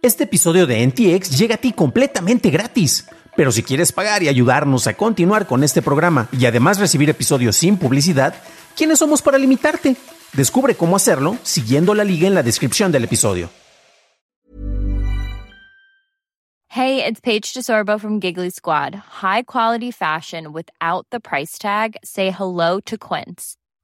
Este episodio de NTX llega a ti completamente gratis. Pero si quieres pagar y ayudarnos a continuar con este programa y además recibir episodios sin publicidad, ¿quiénes somos para limitarte? Descubre cómo hacerlo siguiendo la liga en la descripción del episodio. Hey, it's Paige DeSorbo from Giggly Squad. High quality fashion without the price tag. Say hello to Quince.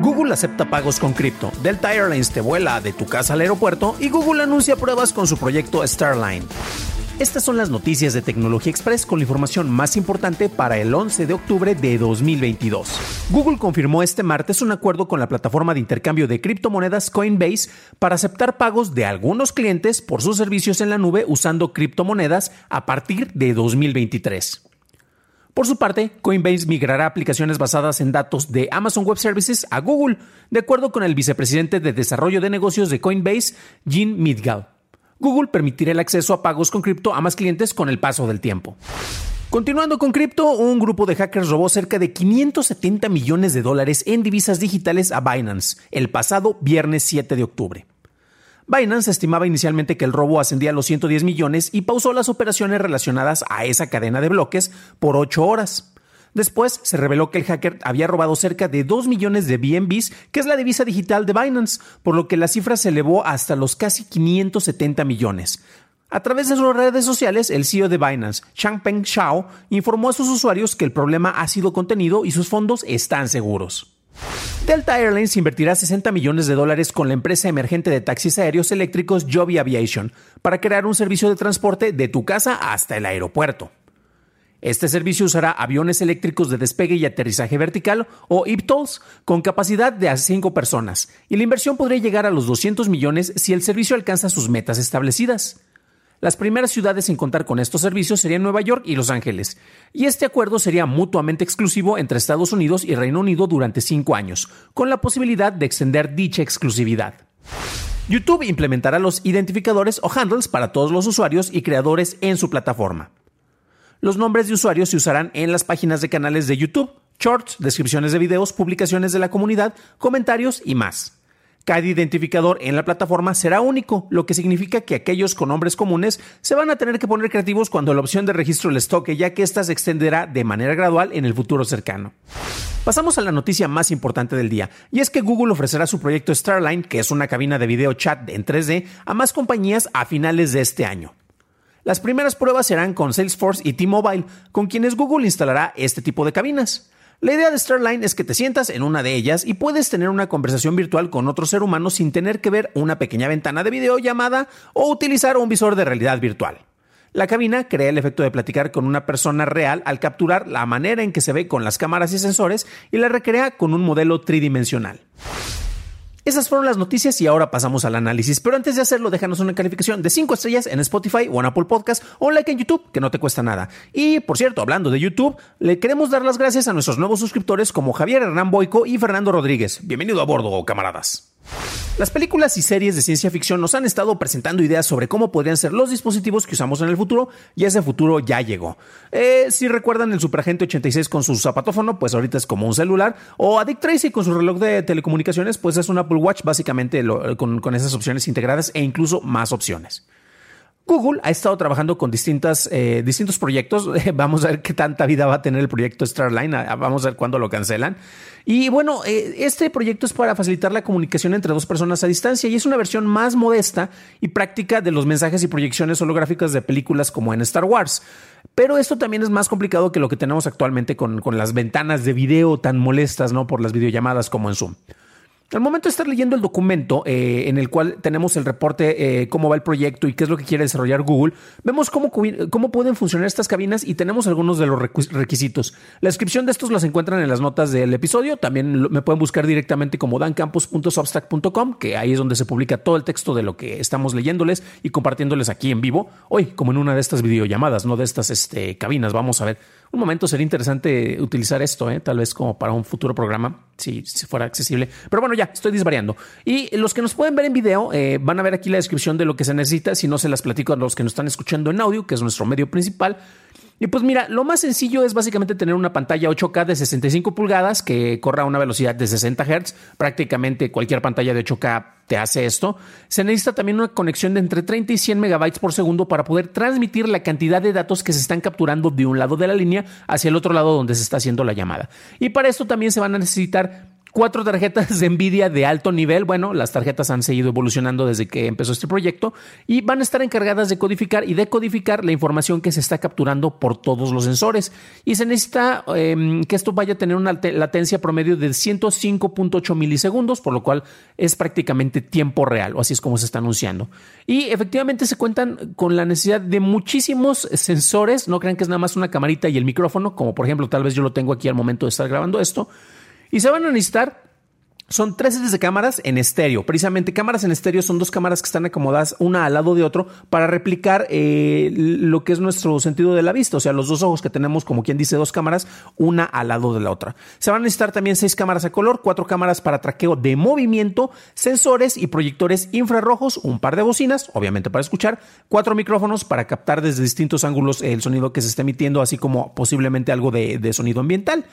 Google acepta pagos con cripto, Delta Airlines te vuela de tu casa al aeropuerto y Google anuncia pruebas con su proyecto Starline. Estas son las noticias de Tecnología Express con la información más importante para el 11 de octubre de 2022. Google confirmó este martes un acuerdo con la plataforma de intercambio de criptomonedas Coinbase para aceptar pagos de algunos clientes por sus servicios en la nube usando criptomonedas a partir de 2023. Por su parte, Coinbase migrará aplicaciones basadas en datos de Amazon Web Services a Google, de acuerdo con el vicepresidente de Desarrollo de Negocios de Coinbase, Jean Midgal. Google permitirá el acceso a pagos con cripto a más clientes con el paso del tiempo. Continuando con cripto, un grupo de hackers robó cerca de 570 millones de dólares en divisas digitales a Binance el pasado viernes 7 de octubre. Binance estimaba inicialmente que el robo ascendía a los 110 millones y pausó las operaciones relacionadas a esa cadena de bloques por 8 horas. Después se reveló que el hacker había robado cerca de 2 millones de BNBs, que es la divisa digital de Binance, por lo que la cifra se elevó hasta los casi 570 millones. A través de sus redes sociales, el CEO de Binance, Changpeng Shao, informó a sus usuarios que el problema ha sido contenido y sus fondos están seguros. Delta Airlines invertirá 60 millones de dólares con la empresa emergente de taxis aéreos eléctricos Joby Aviation para crear un servicio de transporte de tu casa hasta el aeropuerto. Este servicio usará aviones eléctricos de despegue y aterrizaje vertical o IPTOLs con capacidad de a 5 personas, y la inversión podría llegar a los 200 millones si el servicio alcanza sus metas establecidas. Las primeras ciudades en contar con estos servicios serían Nueva York y Los Ángeles, y este acuerdo sería mutuamente exclusivo entre Estados Unidos y Reino Unido durante cinco años, con la posibilidad de extender dicha exclusividad. YouTube implementará los identificadores o handles para todos los usuarios y creadores en su plataforma. Los nombres de usuarios se usarán en las páginas de canales de YouTube, shorts, descripciones de videos, publicaciones de la comunidad, comentarios y más. Cada identificador en la plataforma será único, lo que significa que aquellos con nombres comunes se van a tener que poner creativos cuando la opción de registro les toque, ya que ésta se extenderá de manera gradual en el futuro cercano. Pasamos a la noticia más importante del día, y es que Google ofrecerá su proyecto Starline, que es una cabina de video chat en 3D, a más compañías a finales de este año. Las primeras pruebas serán con Salesforce y T-Mobile, con quienes Google instalará este tipo de cabinas. La idea de Starline es que te sientas en una de ellas y puedes tener una conversación virtual con otro ser humano sin tener que ver una pequeña ventana de videollamada o utilizar un visor de realidad virtual. La cabina crea el efecto de platicar con una persona real al capturar la manera en que se ve con las cámaras y sensores y la recrea con un modelo tridimensional. Esas fueron las noticias y ahora pasamos al análisis. Pero antes de hacerlo, déjanos una calificación de 5 estrellas en Spotify o en Apple Podcast o like en YouTube, que no te cuesta nada. Y por cierto, hablando de YouTube, le queremos dar las gracias a nuestros nuevos suscriptores como Javier Hernán Boico y Fernando Rodríguez. Bienvenido a bordo, camaradas. Las películas y series de ciencia ficción nos han estado presentando ideas sobre cómo podrían ser los dispositivos que usamos en el futuro y ese futuro ya llegó. Eh, si recuerdan el Superagente 86 con su zapatófono, pues ahorita es como un celular, o a Dick Tracy con su reloj de telecomunicaciones, pues es un Apple Watch básicamente con, con esas opciones integradas e incluso más opciones. Google ha estado trabajando con distintas, eh, distintos proyectos. Vamos a ver qué tanta vida va a tener el proyecto Starline. Vamos a ver cuándo lo cancelan. Y bueno, eh, este proyecto es para facilitar la comunicación entre dos personas a distancia y es una versión más modesta y práctica de los mensajes y proyecciones holográficas de películas como en Star Wars. Pero esto también es más complicado que lo que tenemos actualmente con, con las ventanas de video tan molestas, ¿no? Por las videollamadas como en Zoom. Al momento de estar leyendo el documento eh, en el cual tenemos el reporte, eh, cómo va el proyecto y qué es lo que quiere desarrollar Google, vemos cómo, cómo pueden funcionar estas cabinas y tenemos algunos de los requisitos. La descripción de estos las encuentran en las notas del episodio. También me pueden buscar directamente como dancampus.substack.com, que ahí es donde se publica todo el texto de lo que estamos leyéndoles y compartiéndoles aquí en vivo. Hoy, como en una de estas videollamadas, no de estas este, cabinas, vamos a ver un momento sería interesante utilizar esto, ¿eh? tal vez como para un futuro programa, si, fuera accesible. Pero bueno, ya, estoy disvariando. Y los que nos pueden ver en video eh, van a ver aquí la descripción de lo que se necesita. Si no, se las platico a los que nos están escuchando en audio, que es nuestro medio principal. Y pues mira, lo más sencillo es básicamente tener una pantalla 8K de 65 pulgadas que corra a una velocidad de 60 Hz. Prácticamente cualquier pantalla de 8K te hace esto. Se necesita también una conexión de entre 30 y 100 megabytes por segundo para poder transmitir la cantidad de datos que se están capturando de un lado de la línea hacia el otro lado donde se está haciendo la llamada. Y para esto también se van a necesitar cuatro tarjetas de Nvidia de alto nivel. Bueno, las tarjetas han seguido evolucionando desde que empezó este proyecto y van a estar encargadas de codificar y decodificar la información que se está capturando por todos los sensores. Y se necesita em, que esto vaya a tener una latencia promedio de 105.8 milisegundos, por lo cual es prácticamente tiempo real, o así es como se está anunciando. Y efectivamente se cuentan con la necesidad de muchísimos sensores. No crean que es nada más una camarita y el micrófono, como por ejemplo tal vez yo lo tengo aquí al momento de estar grabando esto y se van a necesitar son tres series de cámaras en estéreo. Precisamente cámaras en estéreo son dos cámaras que están acomodadas una al lado de otro para replicar eh, lo que es nuestro sentido de la vista. O sea, los dos ojos que tenemos, como quien dice, dos cámaras, una al lado de la otra. Se van a necesitar también seis cámaras a color, cuatro cámaras para traqueo de movimiento, sensores y proyectores infrarrojos, un par de bocinas, obviamente para escuchar, cuatro micrófonos para captar desde distintos ángulos el sonido que se está emitiendo, así como posiblemente algo de sonido ambiental.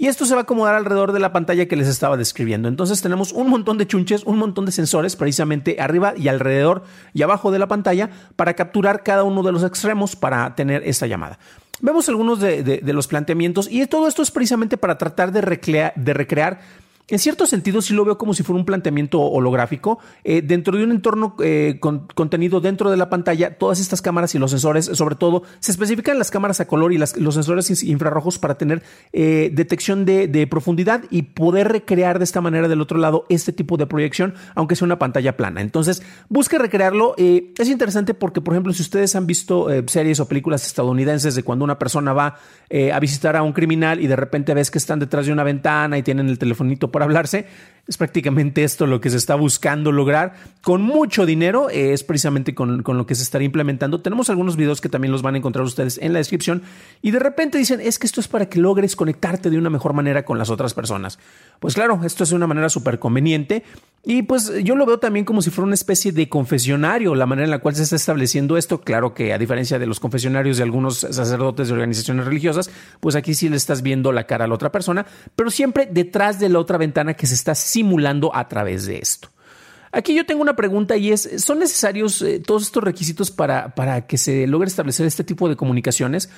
Y esto se va a acomodar alrededor de la pantalla que les estaba describiendo. Entonces tenemos un montón de chunches, un montón de sensores precisamente arriba y alrededor y abajo de la pantalla para capturar cada uno de los extremos para tener esta llamada. Vemos algunos de, los planteamientos y todo esto es precisamente para tratar de, de recrear en cierto sentido sí lo veo como si fuera un planteamiento holográfico. Eh, dentro de un entorno eh, contenido dentro de la pantalla, todas estas cámaras y los sensores, sobre todo, se especifican las cámaras a color y los sensores infrarrojos para tener eh, detección de, profundidad y poder recrear de esta manera del otro lado este tipo de proyección, aunque sea una pantalla plana. Entonces, busque recrearlo. es interesante porque, por ejemplo, si ustedes han visto series o películas estadounidenses de cuando una persona va a visitar a un criminal y de repente ves que están detrás de una ventana y tienen el telefonito hablarse. Es prácticamente esto lo que se está buscando lograr con mucho dinero. Es precisamente con, lo que se estaría implementando. Tenemos algunos videos que también los van a encontrar ustedes en la descripción. Y de repente dicen, es que esto es para que logres conectarte de una mejor manera con las otras personas. Pues claro, esto es de una manera súper conveniente. Y pues yo lo veo también como si fuera una especie de confesionario, la manera en la cual se está estableciendo esto. Claro que a diferencia de los confesionarios de algunos sacerdotes de organizaciones religiosas, pues aquí sí le estás viendo la cara a la otra persona, pero siempre detrás de la otra ventana que se está simulando a través de esto. Aquí yo tengo una pregunta y es, ¿son necesarios eh, todos estos requisitos para, para que se logre establecer este tipo de comunicaciones?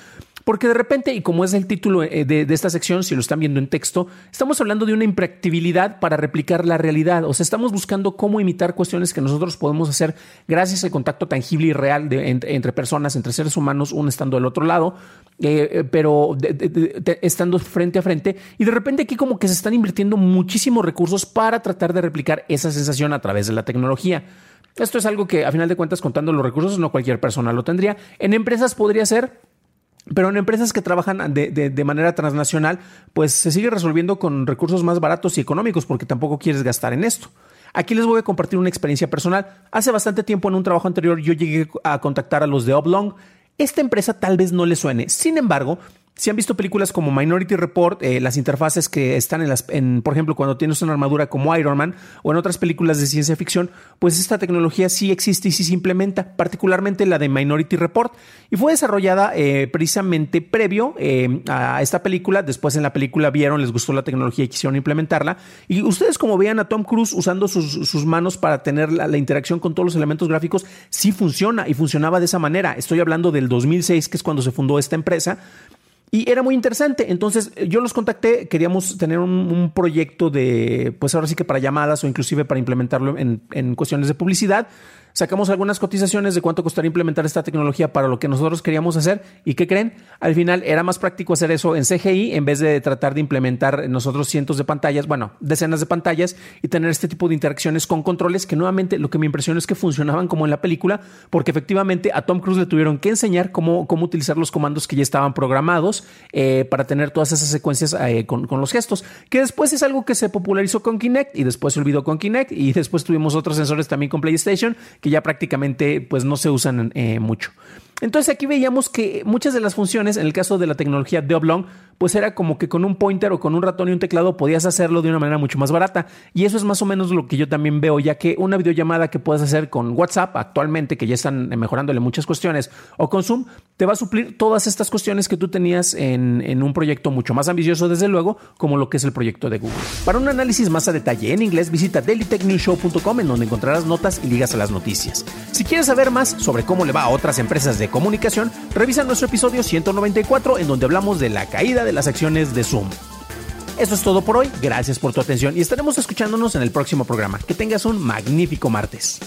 Porque de repente, y como es el título eh, de, esta sección, si lo están viendo en texto, estamos hablando de una impractibilidad para replicar la realidad. O sea, estamos buscando cómo imitar cuestiones que nosotros podemos hacer gracias al contacto tangible y real de, entre, personas, entre seres humanos, uno estando del otro lado, eh, eh, pero estando frente a frente. Y de repente aquí como que se están invirtiendo muchísimos recursos para tratar de replicar esa sensación a través de la tecnología. Esto es algo que a final de cuentas, contando los recursos, no cualquier persona lo tendría. En empresas podría ser pero en empresas que trabajan de, manera transnacional, pues se sigue resolviendo con recursos más baratos y económicos porque tampoco quieres gastar en esto. Aquí les voy a compartir una experiencia personal. Hace bastante tiempo en un trabajo anterior yo llegué a contactar a los de Oblong. Esta empresa tal vez no le suene. Sin embargo, si han visto películas como Minority Report, eh, las interfaces que están en las, por ejemplo, cuando tienes una armadura como Iron Man o en otras películas de ciencia ficción, pues esta tecnología sí existe y sí se implementa, particularmente la de Minority Report, y fue desarrollada eh, precisamente previo eh, a esta película. Después en la película vieron, les gustó la tecnología y quisieron implementarla. Y ustedes como vean a Tom Cruise usando sus, manos para tener la, la interacción con todos los elementos gráficos, sí funciona y funcionaba de esa manera. Estoy hablando del 2006, que es cuando se fundó esta empresa. Y era muy interesante. Entonces yo los contacté, queríamos tener un, proyecto de, pues ahora sí que para llamadas o inclusive para implementarlo en, cuestiones de publicidad. Sacamos algunas cotizaciones de cuánto costaría implementar esta tecnología para lo que nosotros queríamos hacer. ¿Y qué creen? Al final era más práctico hacer eso en CGI en vez de tratar de implementar nosotros cientos de pantallas, bueno, decenas de pantallas y tener este tipo de interacciones con controles que nuevamente lo que me impresionó es que funcionaban como en la película, porque efectivamente a Tom Cruise le tuvieron que enseñar cómo, cómo utilizar los comandos que ya estaban programados eh, para tener todas esas secuencias eh, con, con los gestos, que después es algo que se popularizó con Kinect y después se olvidó con Kinect y después tuvimos otros sensores también con PlayStation que ya prácticamente pues no se usan eh, mucho. Entonces aquí veíamos que muchas de las funciones, en el caso de la tecnología de Oblong, pues era como que con un pointer o con un ratón y un teclado podías hacerlo de una manera mucho más barata. Y eso es más o menos lo que yo también veo, ya que una videollamada que puedes hacer con WhatsApp actualmente, que ya están mejorándole muchas cuestiones, o con Zoom, te va a suplir todas estas cuestiones que tú tenías en, en un proyecto mucho más ambicioso, desde luego, como lo que es el proyecto de Google. Para un análisis más a detalle en inglés, visita dailytechnewshow.com en donde encontrarás notas y ligas a las noticias. Si quieres saber más sobre cómo le va a otras empresas de comunicación, revisa nuestro episodio 194 en donde hablamos de la caída de las acciones de Zoom. Eso es todo por hoy, gracias por tu atención y estaremos escuchándonos en el próximo programa. Que tengas un magnífico martes.